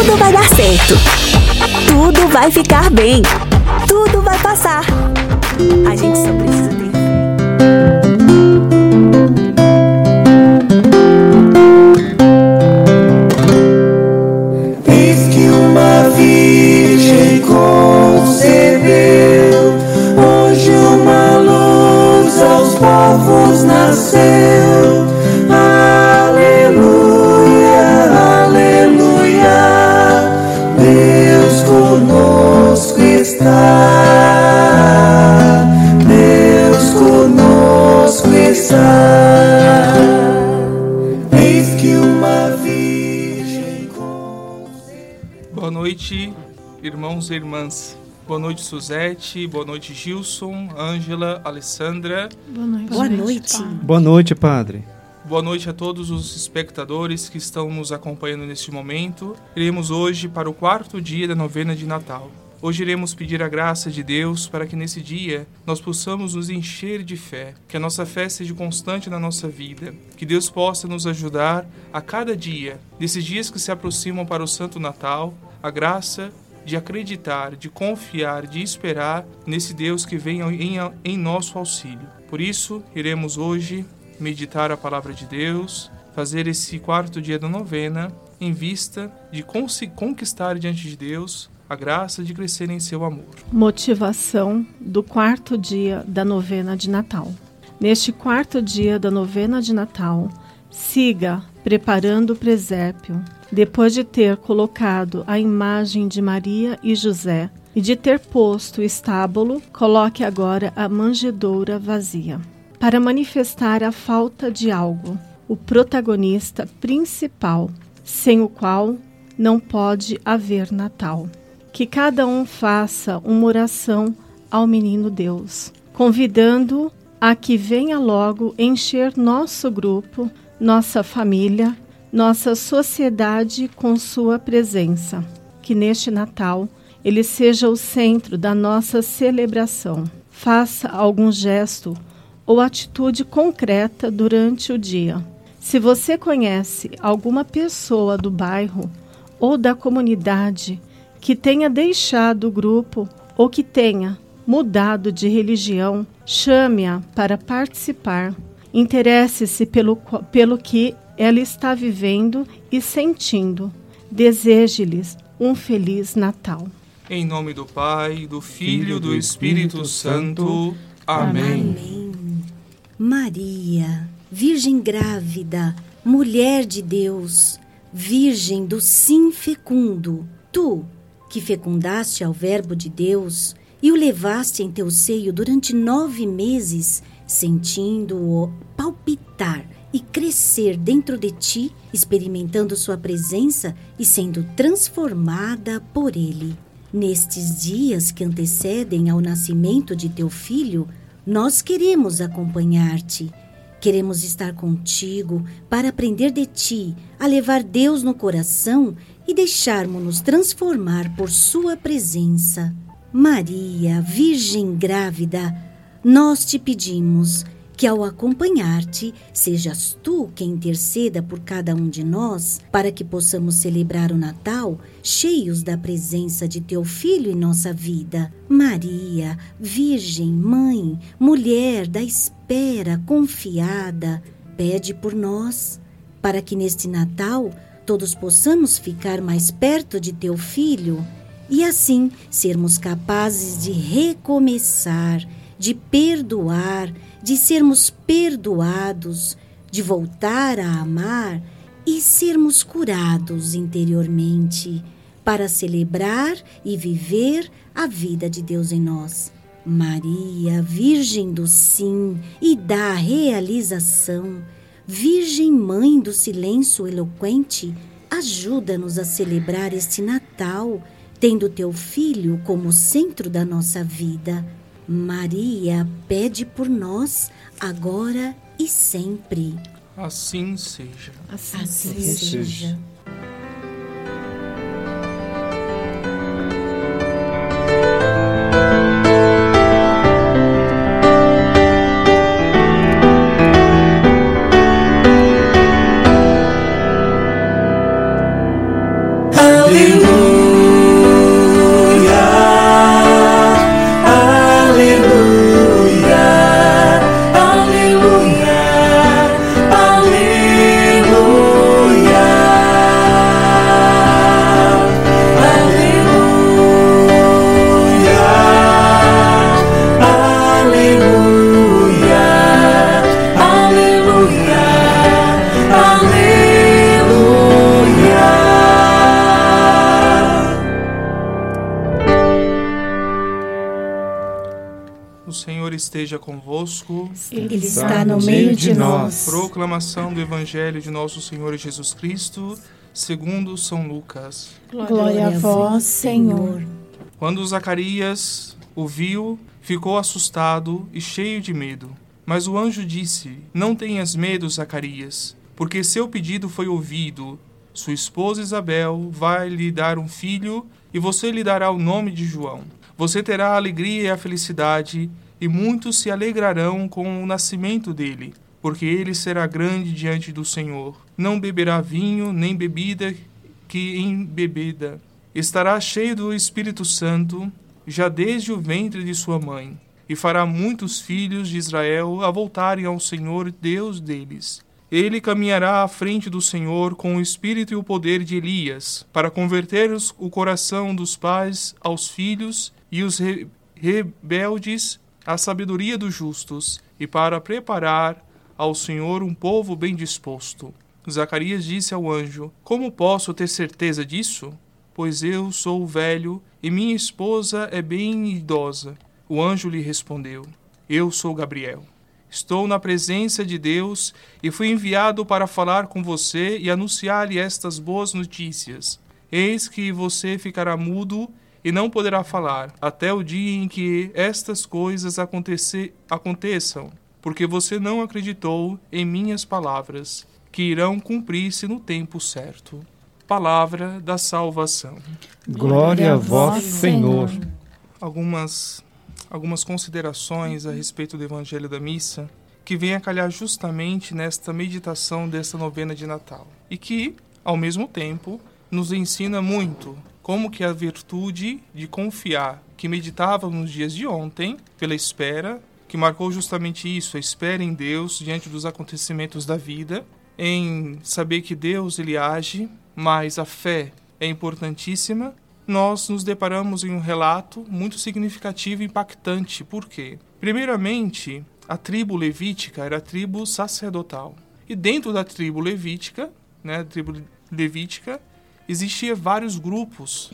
Tudo vai dar certo. Tudo vai ficar bem. Tudo vai passar. A gente só precisa ter irmãos e irmãs. Boa noite, Suzete. Boa noite, Gilson, Ângela, Alessandra. Boa noite. Boa noite. Boa noite, Padre. Boa noite a todos os espectadores que estão nos acompanhando neste momento. Iremos hoje para o quarto dia da novena de Natal. Hoje iremos pedir a graça de Deus para que nesse dia nós possamos nos encher de fé, que a nossa fé seja constante na nossa vida, que Deus possa nos ajudar a cada dia, nesses dias que se aproximam para o Santo Natal, a graça de acreditar, de confiar, de esperar nesse Deus que vem em, em nosso auxílio. Por isso, iremos hoje meditar a palavra de Deus, fazer esse quarto dia da novena em vista de conquistar diante de Deus a graça de crescer em seu amor. Motivação do quarto dia da novena de Natal. Neste quarto dia da novena de Natal, siga preparando o presépio. Depois de ter colocado a imagem de Maria e José e de ter posto o estábulo, coloque agora a manjedoura vazia. Para manifestar a falta de algo, o protagonista principal, sem o qual não pode haver Natal. Que cada um faça uma oração ao menino Deus, convidando a que venha logo encher nosso grupo, nossa família, nossa sociedade com sua presença. Que neste Natal ele seja o centro da nossa celebração. Faça algum gesto ou atitude concreta durante o dia. Se você conhece alguma pessoa do bairro ou da comunidade que tenha deixado o grupo ou que tenha mudado de religião, chame-a para participar. Interesse-se pelo, pelo que ela está vivendo e sentindo. Deseje-lhes um feliz Natal. Em nome do Pai, do Filho e do Espírito Santo. Amém. Amém. Maria, Virgem grávida, mulher de Deus, Virgem do sim fecundo, tu que fecundaste ao Verbo de Deus e o levaste em teu seio durante nove meses, sentindo-o palpitar e crescer dentro de ti, experimentando sua presença e sendo transformada por ele. Nestes dias que antecedem ao nascimento de teu filho, nós queremos acompanhar-te. Queremos estar contigo para aprender de ti, a levar Deus no coração e deixarmos-nos transformar por sua presença. Maria, Virgem grávida, nós te pedimos que ao acompanhar-te, sejas tu quem interceda por cada um de nós, para que possamos celebrar o Natal cheios da presença de teu Filho em nossa vida. Maria, Virgem, Mãe, mulher da espera confiada, pede por nós, para que neste Natal todos possamos ficar mais perto de teu Filho e assim sermos capazes de recomeçar, de perdoar, de sermos perdoados, de voltar a amar e sermos curados interiormente para celebrar e viver a vida de Deus em nós. Maria, Virgem do Sim e da realização, Virgem Mãe do Silêncio Eloquente, ajuda-nos a celebrar este Natal, tendo teu Filho como centro da nossa vida. Maria pede por nós, agora e sempre. Assim seja. Assim, Assim seja. seja. Esteja convosco. Ele está no meio de nós. Proclamação do Evangelho de nosso Senhor Jesus Cristo, segundo São Lucas. Glória a vós, Senhor. Quando Zacarias o viu, ficou assustado e cheio de medo. Mas o anjo disse: Não tenhas medo, Zacarias, porque seu pedido foi ouvido. Sua esposa Isabel vai lhe dar um filho e você lhe dará o nome de João. Você terá a alegria e a felicidade, e muitos se alegrarão com o nascimento dele, porque ele será grande diante do Senhor. Não beberá vinho nem bebida que embebeda. Estará cheio do Espírito Santo, já desde o ventre de sua mãe, e fará muitos filhos de Israel a voltarem ao Senhor Deus deles. Ele caminhará à frente do Senhor com o espírito e o poder de Elias, para converter o coração dos pais aos filhos e os re- rebeldes à sabedoria dos justos, e para preparar ao Senhor um povo bem disposto. Zacarias disse ao anjo: Como posso ter certeza disso? Pois eu sou velho e minha esposa é bem idosa. O anjo lhe respondeu: Eu sou Gabriel. Estou na presença de Deus e fui enviado para falar com você e anunciar-lhe estas boas notícias. Eis que você ficará mudo e não poderá falar, até o dia em que estas coisas acontecer, aconteçam, porque você não acreditou em minhas palavras, que irão cumprir-se no tempo certo. Palavra da salvação. Glória a vós, Senhor. algumas, algumas considerações a respeito do Evangelho da Missa que vem a calhar justamente nesta meditação desta novena de Natal e que, ao mesmo tempo, nos ensina muito como que a virtude de confiar que meditávamos nos dias de ontem, pela espera, que marcou justamente isso, a espera em Deus diante dos acontecimentos da vida, em saber que Deus ele age, mas a fé é importantíssima nós nos deparamos em um relato muito significativo e impactante. Por quê? Primeiramente, a tribo levítica era a tribo sacerdotal. E dentro da tribo levítica, né, a tribo levítica, existia vários grupos.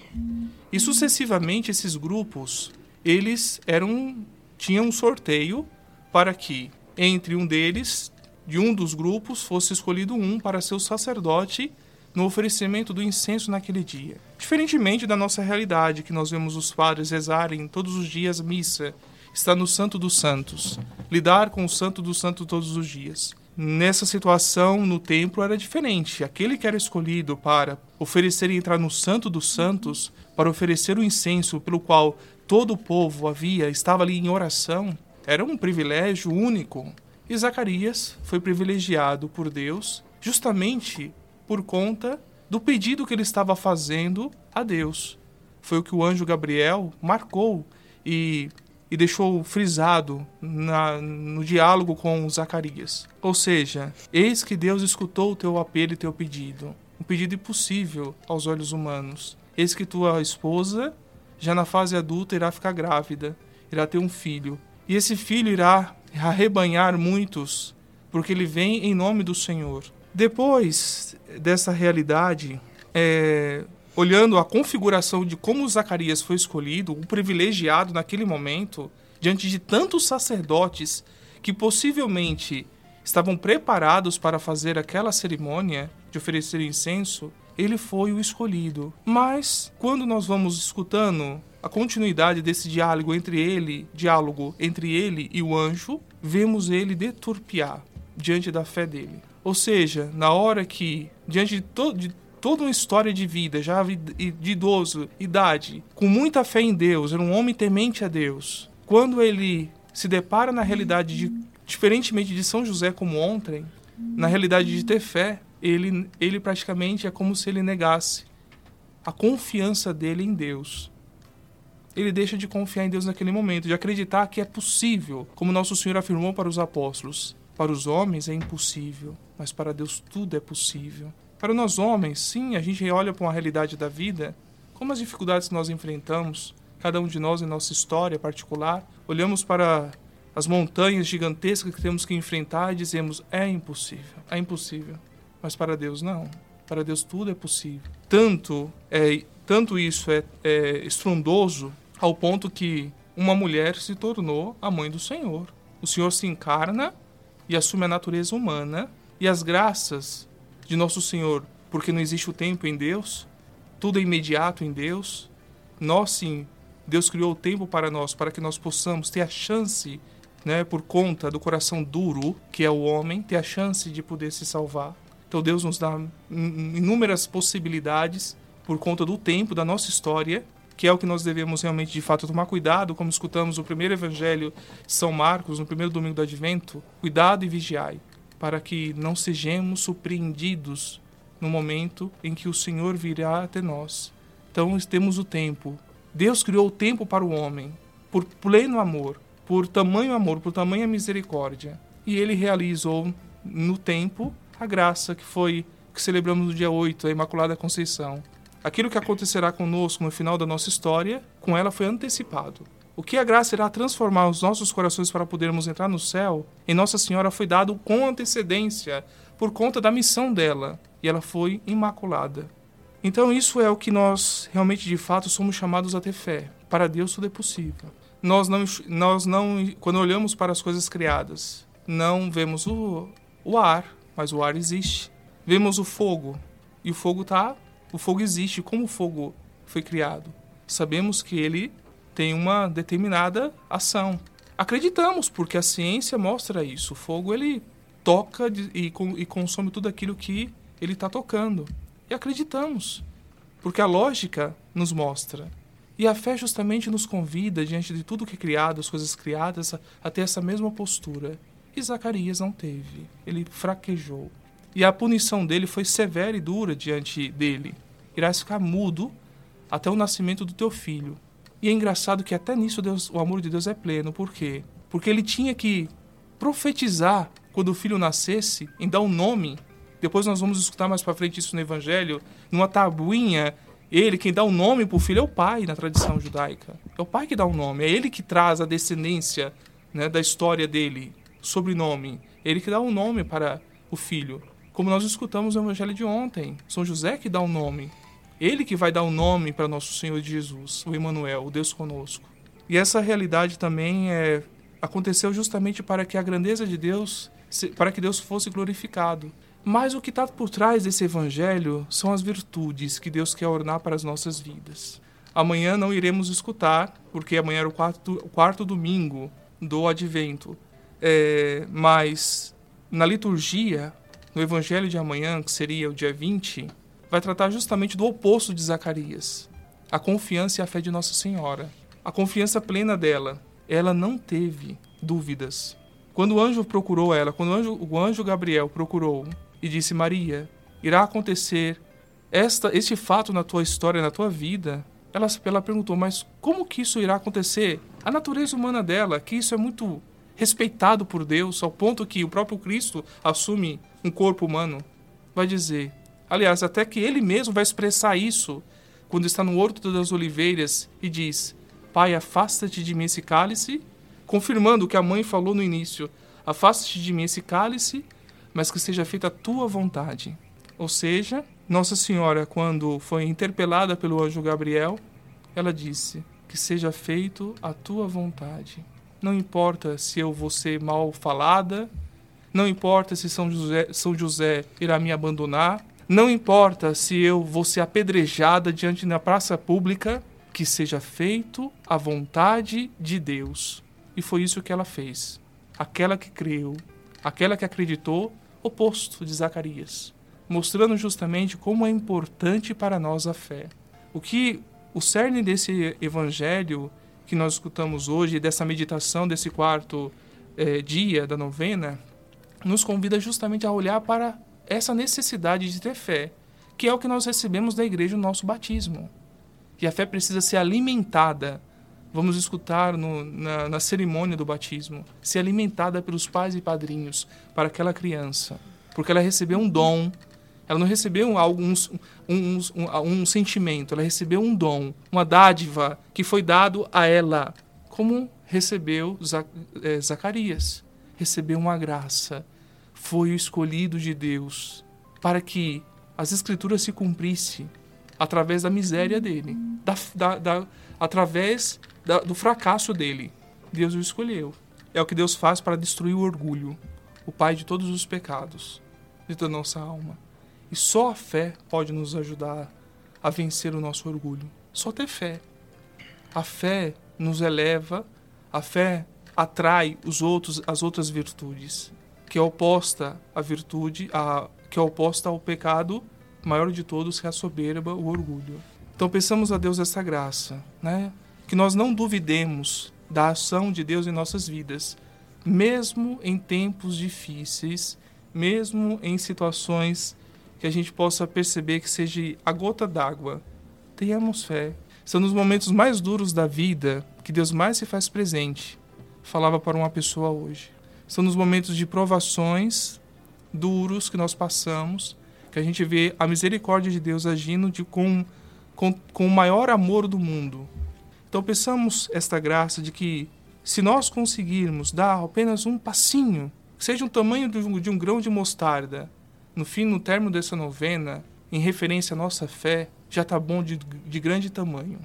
E sucessivamente esses grupos, eles eram tinham um sorteio para que entre um deles, de um dos grupos, fosse escolhido um para ser o sacerdote no oferecimento do incenso naquele dia. Diferentemente da nossa realidade, que nós vemos os padres rezarem todos os dias missa, está no Santo dos Santos, lidar com o Santo do Santo todos os dias. Nessa situação, no templo era diferente. Aquele que era escolhido para oferecer e entrar no Santo dos Santos, para oferecer o incenso pelo qual todo o povo havia, estava ali em oração, era um privilégio único. E Zacarias foi privilegiado por Deus justamente por conta do pedido que ele estava fazendo a Deus. Foi o que o anjo Gabriel marcou e, e deixou frisado na, no diálogo com Zacarias. Ou seja, eis que Deus escutou o teu apelo e teu pedido, um pedido impossível aos olhos humanos. Eis que tua esposa, já na fase adulta, irá ficar grávida, irá ter um filho. E esse filho irá arrebanhar muitos, porque ele vem em nome do Senhor. Depois dessa realidade, é, olhando a configuração de como Zacarias foi escolhido, o privilegiado naquele momento, diante de tantos sacerdotes que possivelmente estavam preparados para fazer aquela cerimônia de oferecer incenso, ele foi o escolhido. Mas quando nós vamos escutando a continuidade desse diálogo entre ele, diálogo entre ele e o anjo, vemos ele deturpiar diante da fé dele. Ou seja, na hora que, diante de, to de toda uma história de vida, já de idoso, idade, com muita fé em Deus, era um homem temente a Deus, quando ele se depara na realidade de, diferentemente de São José como ontem, na realidade de ter fé, ele, ele praticamente é como se ele negasse a confiança dele em Deus. Ele deixa de confiar em Deus naquele momento, de acreditar que é possível, como nosso Senhor afirmou para os apóstolos. Para os homens é impossível, mas para Deus tudo é possível. Para nós homens, sim, a gente olha para uma realidade da vida, como as dificuldades que nós enfrentamos, cada um de nós em nossa história particular, olhamos para as montanhas gigantescas que temos que enfrentar e dizemos: é impossível, é impossível. Mas para Deus, não. Para Deus tudo é possível. Tanto, é, tanto isso é, é estrondoso ao ponto que uma mulher se tornou a mãe do Senhor. O Senhor se encarna e assume a natureza humana, e as graças de nosso Senhor, porque não existe o tempo em Deus, tudo é imediato em Deus. Nós sim, Deus criou o tempo para nós, para que nós possamos ter a chance, né, por conta do coração duro, que é o homem, ter a chance de poder se salvar. Então Deus nos dá inúmeras possibilidades por conta do tempo da nossa história que é o que nós devemos realmente de fato tomar cuidado, como escutamos no primeiro evangelho de São Marcos, no primeiro domingo do advento, cuidado e vigiai, para que não sejamos surpreendidos no momento em que o Senhor virá até nós. Então temos o tempo. Deus criou o tempo para o homem, por pleno amor, por tamanho amor, por tamanha misericórdia. E ele realizou no tempo a graça que foi que celebramos no dia 8, a Imaculada Conceição. Aquilo que acontecerá conosco no final da nossa história, com ela foi antecipado. O que a graça irá transformar os nossos corações para podermos entrar no céu, em Nossa Senhora foi dado com antecedência, por conta da missão dela, e ela foi imaculada. Então isso é o que nós realmente de fato somos chamados a ter fé. Para Deus tudo é possível. Nós não, nós não quando olhamos para as coisas criadas, não vemos o, o ar, mas o ar existe. Vemos o fogo, e o fogo está o fogo existe, como o fogo foi criado. Sabemos que ele tem uma determinada ação. Acreditamos, porque a ciência mostra isso. O fogo ele toca e consome tudo aquilo que ele está tocando. E acreditamos, porque a lógica nos mostra. E a fé justamente nos convida, diante de tudo que é criado, as coisas criadas, a ter essa mesma postura. E Zacarias não teve. Ele fraquejou. E a punição dele foi severa e dura diante dele. Irás ficar mudo até o nascimento do teu filho. E é engraçado que até nisso Deus, o amor de Deus é pleno. Por quê? Porque ele tinha que profetizar quando o filho nascesse, em dar um nome. Depois nós vamos escutar mais para frente isso no Evangelho, numa tabuinha. Ele, quem dá o um nome para o filho, é o pai na tradição judaica. É o pai que dá o um nome, é ele que traz a descendência né, da história dele, sobrenome. Ele que dá o um nome para o filho. Como nós escutamos no Evangelho de ontem, São José que dá o nome. Ele que vai dar o nome para nosso Senhor Jesus, o Emmanuel, o Deus conosco. E essa realidade também é, aconteceu justamente para que a grandeza de Deus, para que Deus fosse glorificado. Mas o que está por trás desse evangelho são as virtudes que Deus quer ornar para as nossas vidas. Amanhã não iremos escutar, porque amanhã era o quarto, o quarto domingo do advento. É, mas na liturgia no Evangelho de amanhã, que seria o dia 20, vai tratar justamente do oposto de Zacarias: a confiança e a fé de Nossa Senhora. A confiança plena dela. Ela não teve dúvidas. Quando o anjo procurou ela, quando o anjo, o anjo Gabriel procurou e disse: Maria, irá acontecer esta, este fato na tua história, na tua vida. Ela, ela perguntou: Mas como que isso irá acontecer? A natureza humana dela, que isso é muito respeitado por Deus, ao ponto que o próprio Cristo assume um corpo humano, vai dizer, aliás, até que ele mesmo vai expressar isso quando está no Horto das Oliveiras e diz: Pai, afasta-te de mim esse cálice, confirmando o que a mãe falou no início: Afasta-te de mim esse cálice, mas que seja feita a tua vontade. Ou seja, Nossa Senhora, quando foi interpelada pelo anjo Gabriel, ela disse: Que seja feito a tua vontade. Não importa se eu vou ser mal falada, não importa se São José, São José irá me abandonar, não importa se eu vou ser apedrejada diante da praça pública, que seja feito a vontade de Deus. E foi isso que ela fez. Aquela que creu, aquela que acreditou, oposto de Zacarias, mostrando justamente como é importante para nós a fé. O que o cerne desse evangelho que nós escutamos hoje, dessa meditação desse quarto eh, dia da novena, nos convida justamente a olhar para essa necessidade de ter fé, que é o que nós recebemos da igreja no nosso batismo. E a fé precisa ser alimentada. Vamos escutar no, na, na cerimônia do batismo, ser alimentada pelos pais e padrinhos para aquela criança, porque ela recebeu um dom, ela não recebeu algum um, um, um, sentimento, ela recebeu um dom, uma dádiva que foi dado a ela, como recebeu é, Zacarias. Recebeu uma graça, foi o escolhido de Deus para que as escrituras se cumprissem através da miséria dele, da, da, da através do fracasso dele. Deus o escolheu. É o que Deus faz para destruir o orgulho, o pai de todos os pecados de toda nossa alma. E só a fé pode nos ajudar a vencer o nosso orgulho. Só ter fé. A fé nos eleva, a fé atrai os outros, as outras virtudes, que é oposta à virtude, a, que é oposta ao pecado maior de todos, que é a soberba, o orgulho. Então pensamos a Deus essa graça, né? Que nós não duvidemos da ação de Deus em nossas vidas, mesmo em tempos difíceis, mesmo em situações que a gente possa perceber que seja a gota d'água. Tenhamos fé. São nos momentos mais duros da vida que Deus mais se faz presente. Falava para uma pessoa hoje. São nos momentos de provações duros que nós passamos que a gente vê a misericórdia de Deus agindo de, com, com, com o maior amor do mundo. Então pensamos esta graça de que se nós conseguirmos dar apenas um passinho, seja o tamanho de um, de um grão de mostarda, no fim, no término dessa novena, em referência à nossa fé, já está bom de, de grande tamanho.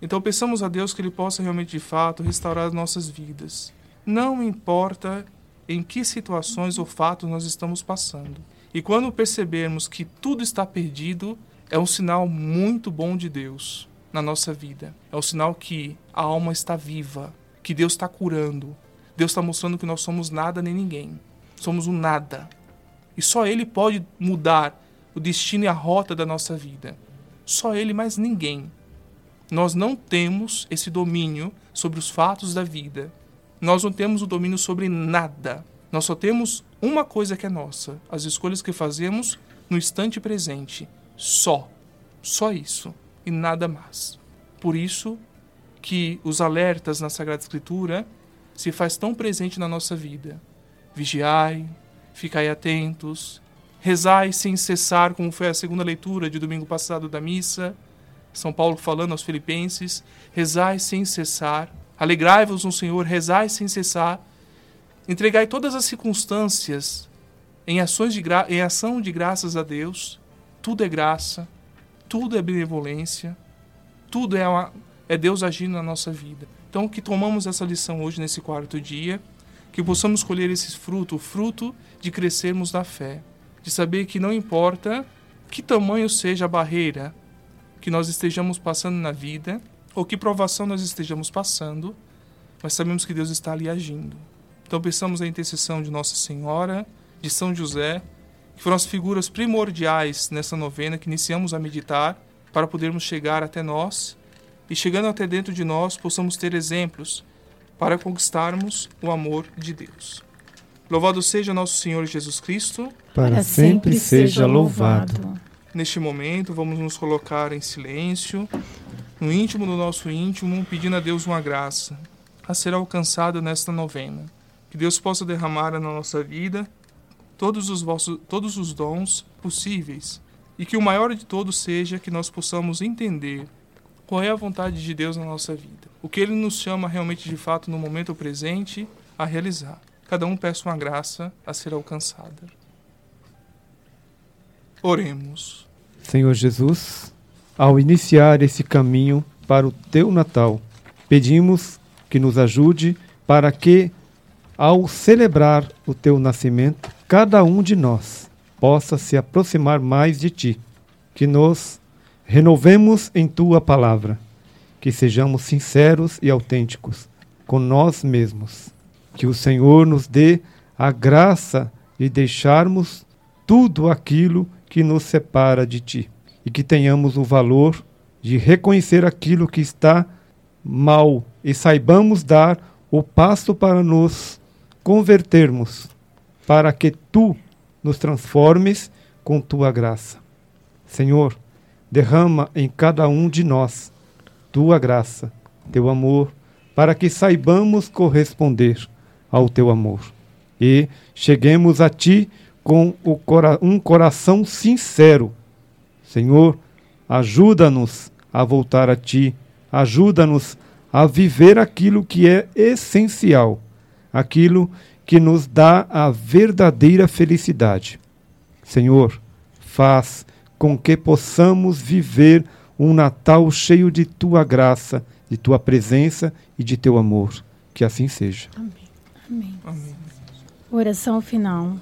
Então pensamos a Deus que Ele possa realmente, de fato, restaurar as nossas vidas. Não importa em que situações ou fatos nós estamos passando. E quando percebermos que tudo está perdido, é um sinal muito bom de Deus na nossa vida. É um sinal que a alma está viva, que Deus está curando. Deus está mostrando que nós somos nada nem ninguém. Somos um nada. E só Ele pode mudar o destino e a rota da nossa vida. Só Ele, mais ninguém. Nós não temos esse domínio sobre os fatos da vida. Nós não temos o domínio sobre nada. Nós só temos uma coisa que é nossa: as escolhas que fazemos no instante presente. Só. Só isso. E nada mais. Por isso que os alertas na Sagrada Escritura se faz tão presente na nossa vida. Vigiai, ficai atentos, rezai sem cessar, como foi a segunda leitura de domingo passado da missa. São Paulo falando aos Filipenses: rezai sem cessar, alegrai-vos no Senhor, rezai sem cessar, entregai todas as circunstâncias em, ações de em ação de graças a Deus. Tudo é graça, tudo é benevolência, tudo é, uma, é Deus agindo na nossa vida. Então, que tomamos essa lição hoje nesse quarto dia que possamos colher esse fruto, o fruto de crescermos na fé, de saber que não importa que tamanho seja a barreira que nós estejamos passando na vida, ou que provação nós estejamos passando, mas sabemos que Deus está ali agindo. Então pensamos a intercessão de Nossa Senhora, de São José, que foram as figuras primordiais nessa novena que iniciamos a meditar para podermos chegar até nós e chegando até dentro de nós possamos ter exemplos para conquistarmos o amor de Deus. Louvado seja nosso Senhor Jesus Cristo. Para sempre seja louvado. Neste momento, vamos nos colocar em silêncio, no íntimo do nosso íntimo, pedindo a Deus uma graça a ser alcançada nesta novena. Que Deus possa derramar na nossa vida todos os, vossos, todos os dons possíveis e que o maior de todos seja que nós possamos entender qual é a vontade de Deus na nossa vida. O que Ele nos chama realmente de fato no momento presente a realizar. Cada um peça uma graça a ser alcançada. Oremos. Senhor Jesus, ao iniciar esse caminho para o teu Natal, pedimos que nos ajude para que, ao celebrar o teu nascimento, cada um de nós possa se aproximar mais de ti, que nos Renovemos em tua palavra, que sejamos sinceros e autênticos com nós mesmos. Que o Senhor nos dê a graça de deixarmos tudo aquilo que nos separa de ti e que tenhamos o valor de reconhecer aquilo que está mal e saibamos dar o passo para nos convertermos, para que tu nos transformes com tua graça. Senhor, derrama em cada um de nós tua graça, teu amor, para que saibamos corresponder ao teu amor e cheguemos a ti com cora um coração sincero. Senhor, ajuda-nos a voltar a ti, ajuda-nos a viver aquilo que é essencial, aquilo que nos dá a verdadeira felicidade. Senhor, faz com que possamos viver um Natal cheio de tua graça, de tua presença e de teu amor. Que assim seja. Amém. Amém. Amém. Oração final.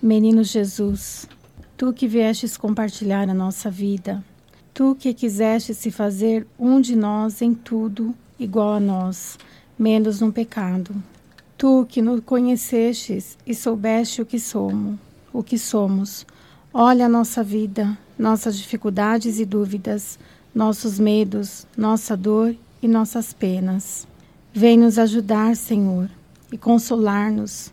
Menino Jesus, tu que viestes compartilhar a nossa vida, tu que quiseste se fazer um de nós em tudo, igual a nós, menos no pecado. Tu que nos conhecestes e soubeste o que somos, o que somos. Olha a nossa vida, nossas dificuldades e dúvidas, nossos medos, nossa dor e nossas penas. Vem nos ajudar, Senhor, e consolar-nos.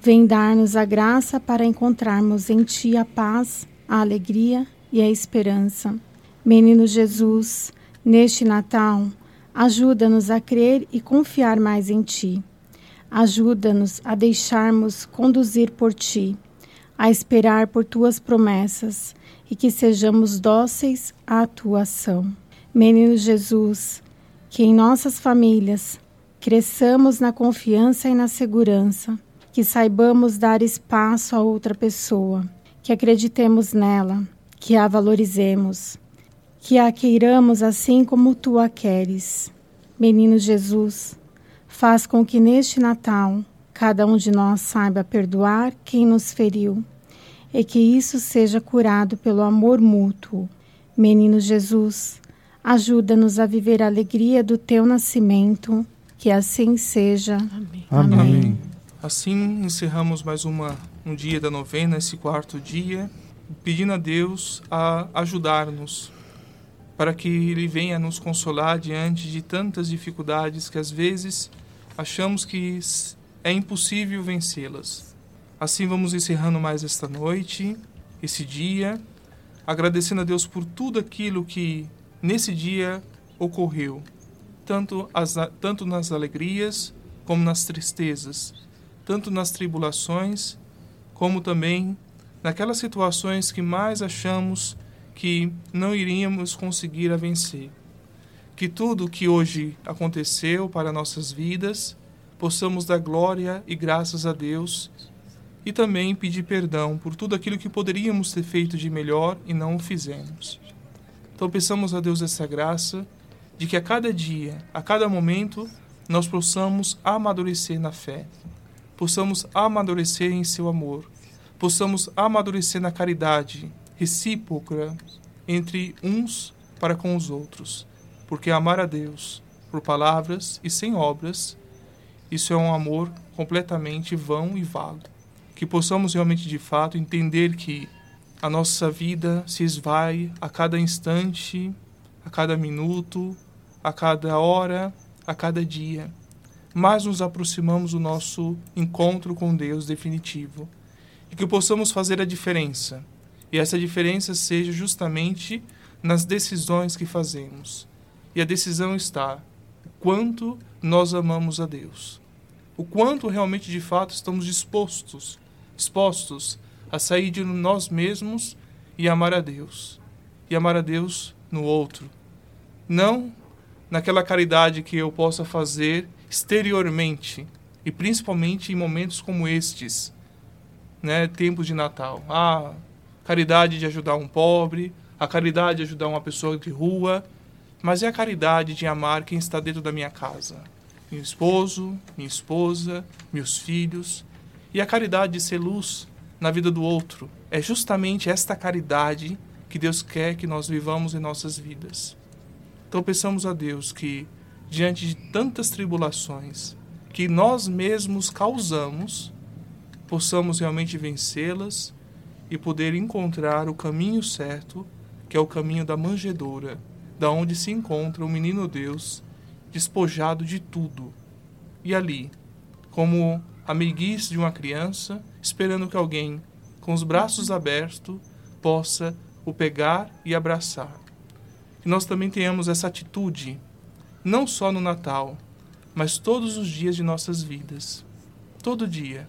Vem dar-nos a graça para encontrarmos em Ti a paz, a alegria e a esperança. Menino Jesus, neste Natal, ajuda-nos a crer e confiar mais em Ti. Ajuda-nos a deixarmos conduzir por Ti, a esperar por Tuas promessas e que sejamos dóceis à Tua ação. Menino Jesus, que em nossas famílias cresçamos na confiança e na segurança, que saibamos dar espaço a outra pessoa, que acreditemos nela, que a valorizemos, que a queiramos assim como tu a queres. Menino Jesus, faz com que neste Natal cada um de nós saiba perdoar quem nos feriu e que isso seja curado pelo amor mútuo. Menino Jesus, ajuda-nos a viver a alegria do teu nascimento, que assim seja. Amém. Amém. Assim encerramos mais uma, um dia da novena, esse quarto dia, pedindo a Deus a ajudar-nos, para que Ele venha nos consolar diante de tantas dificuldades que às vezes achamos que é impossível vencê-las. Assim vamos encerrando mais esta noite, esse dia, agradecendo a Deus por tudo aquilo que nesse dia ocorreu, tanto, as, tanto nas alegrias como nas tristezas, tanto nas tribulações como também naquelas situações que mais achamos que não iríamos conseguir a vencer. Que tudo que hoje aconteceu para nossas vidas, possamos dar glória e graças a Deus e também pedir perdão por tudo aquilo que poderíamos ter feito de melhor e não o fizemos. Então peçamos a Deus essa graça de que a cada dia, a cada momento, nós possamos amadurecer na fé, possamos amadurecer em seu amor, possamos amadurecer na caridade recíproca entre uns para com os outros, porque amar a Deus por palavras e sem obras, isso é um amor completamente vão e vago. Que possamos realmente de fato entender que a nossa vida se esvai a cada instante, a cada minuto, a cada hora, a cada dia. Mas nos aproximamos do nosso encontro com Deus definitivo. E que possamos fazer a diferença. E essa diferença seja justamente nas decisões que fazemos. E a decisão está o quanto nós amamos a Deus. O quanto realmente de fato estamos dispostos, dispostos a sair de nós mesmos e amar a Deus. E amar a Deus no outro. Não naquela caridade que eu possa fazer exteriormente e principalmente em momentos como estes, né, tempos de Natal. Ah, caridade de ajudar um pobre, a caridade de ajudar uma pessoa de rua, mas é a caridade de amar quem está dentro da minha casa. Meu esposo, minha esposa, meus filhos, e a caridade de ser luz na vida do outro. É justamente esta caridade que Deus quer que nós vivamos em nossas vidas. Então peçamos a Deus que, diante de tantas tribulações que nós mesmos causamos, possamos realmente vencê-las e poder encontrar o caminho certo, que é o caminho da manjedoura, da onde se encontra o menino Deus despojado de tudo. E ali, como a meiguice de uma criança, esperando que alguém, com os braços abertos, possa o pegar e abraçar. Que nós também tenhamos essa atitude, não só no Natal, mas todos os dias de nossas vidas. Todo dia.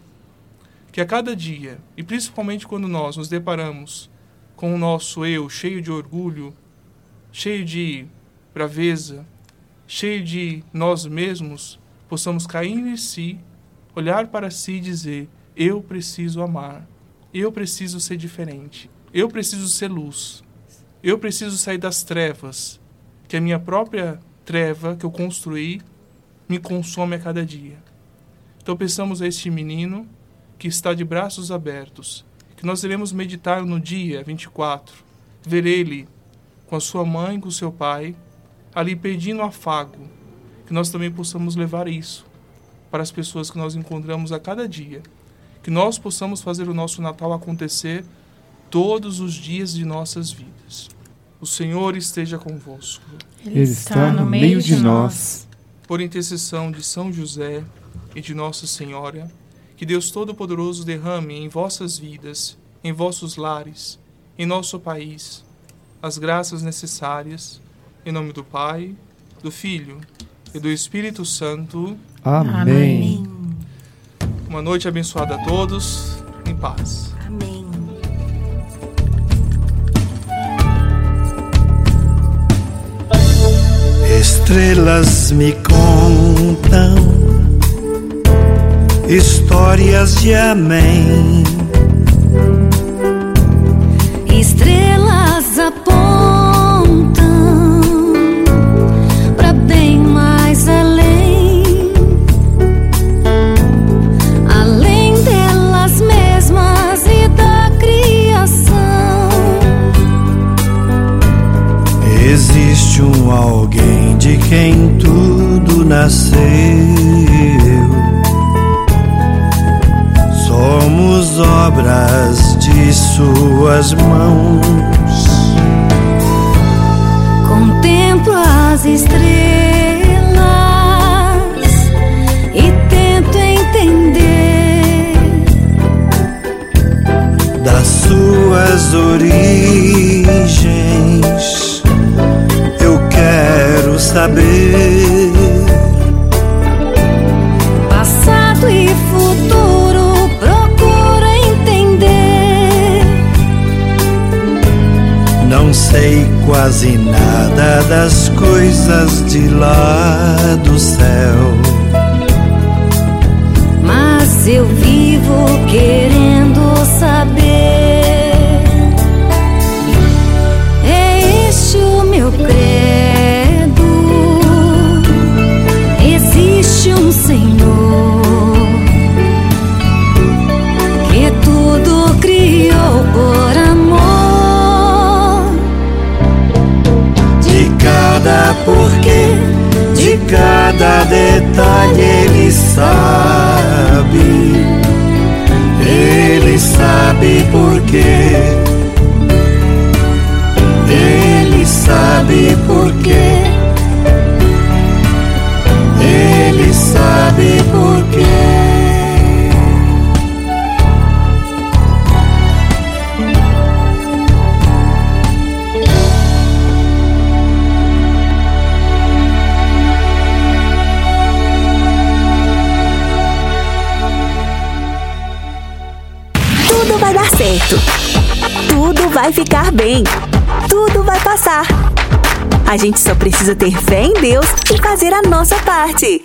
Que a cada dia, e principalmente quando nós nos deparamos com o nosso eu cheio de orgulho, cheio de braveza, cheio de nós mesmos, possamos cair em si, olhar para si e dizer: Eu preciso amar, eu preciso ser diferente, eu preciso ser luz, eu preciso sair das trevas, que a minha própria treva que eu construí me consome a cada dia. Então pensamos a este menino que está de braços abertos, que nós iremos meditar no dia 24, ver ele com a sua mãe, com o seu pai, ali pedindo afago, que nós também possamos levar isso para as pessoas que nós encontramos a cada dia, que nós possamos fazer o nosso Natal acontecer todos os dias de nossas vidas. O Senhor esteja convosco. Ele está no meio de nós. Por intercessão de São José e de Nossa Senhora, que Deus Todo-Poderoso derrame em vossas vidas, em vossos lares, em nosso país, as graças necessárias, em nome do Pai, do Filho e do Espírito Santo. Amém. Uma noite abençoada a todos, em paz. Amém. Estrelas me contam histórias de amém. Estrelas apontam obras de suas mãos. Contemplo as estrelas e tento entender das suas origens. Eu quero saber quase nada das coisas de lá do céu. Mas eu vivo querendo gente só precisa ter fé em Deus e fazer a nossa parte.